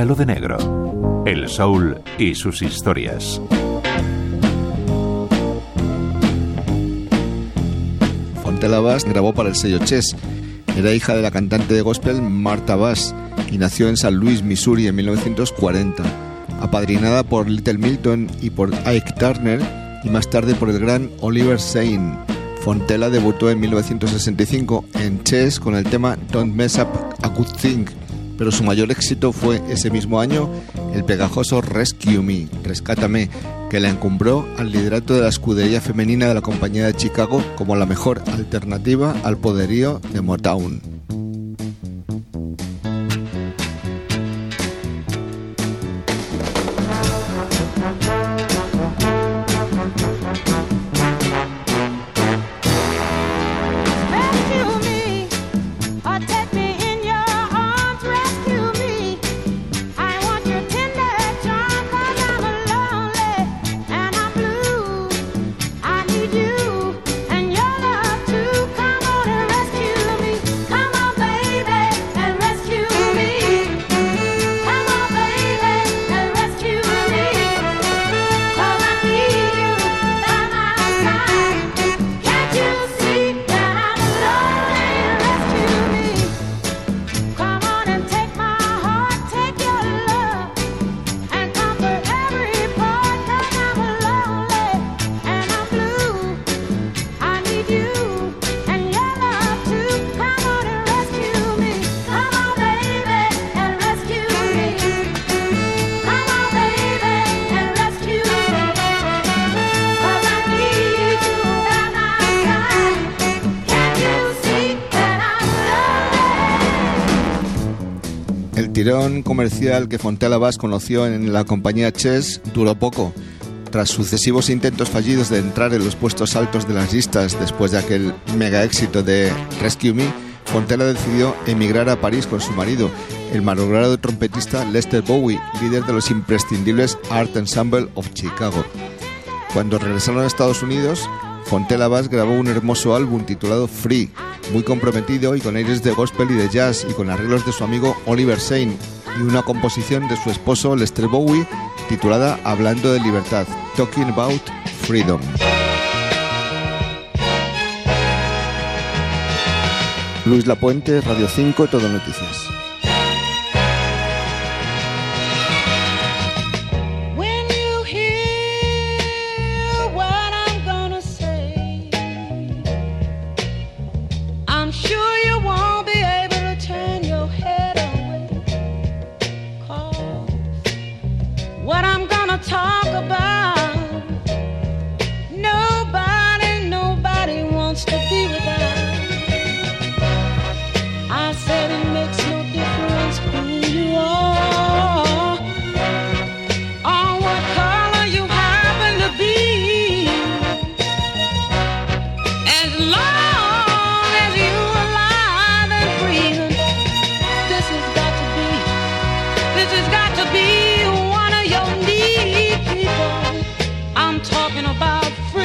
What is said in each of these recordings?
De negro. El soul y sus historias. Fontella Bass grabó para el sello Chess. Era hija de la cantante de gospel Martha Bass y nació en San Luis, Missouri en 1940. Apadrinada por Little Milton y por Ike Turner y más tarde por el gran Oliver Sain. Fontella debutó en 1965 en Chess con el tema Don't Mess Up a Good Thing, pero su mayor éxito fue ese mismo año el pegajoso Rescue Me, Rescátame, que la encumbró al liderato de la escudería femenina de la compañía de Chicago como la mejor alternativa al poderío de Motown. Tirón comercial que Fontella Bass conoció en la compañía Chess duró poco. Tras sucesivos intentos fallidos de entrar en los puestos altos de las listas después de aquel mega éxito de Rescue Me, Fontella decidió emigrar a París con su marido, el malogrado trompetista Lester Bowie, líder de los imprescindibles Art Ensemble of Chicago. Cuando regresaron a Estados Unidos, Fontella Bass grabó un hermoso álbum titulado Free, muy comprometido y con aires de gospel y de jazz y con arreglos de su amigo Oliver Sain y una composición de su esposo Lester Bowie titulada Hablando de libertad, Talking About Freedom. Luis Lapuente, Radio 5, Todo Noticias.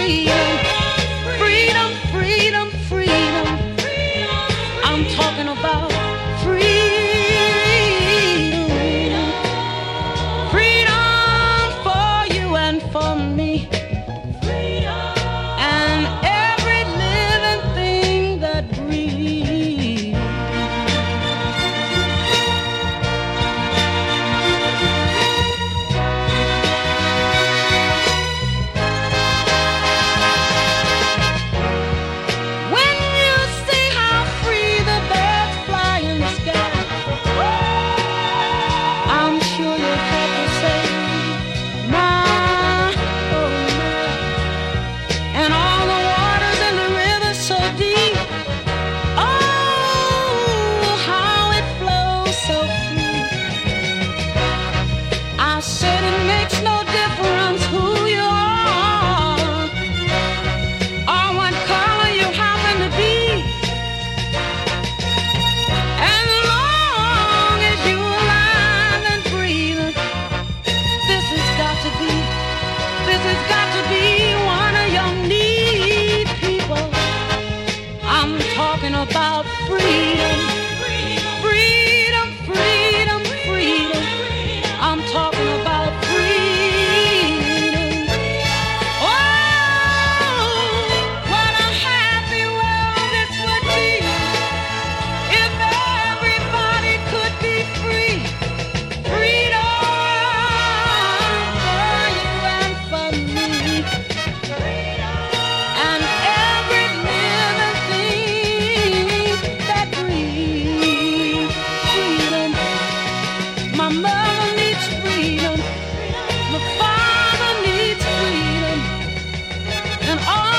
Freedom, freedom, freedom. and.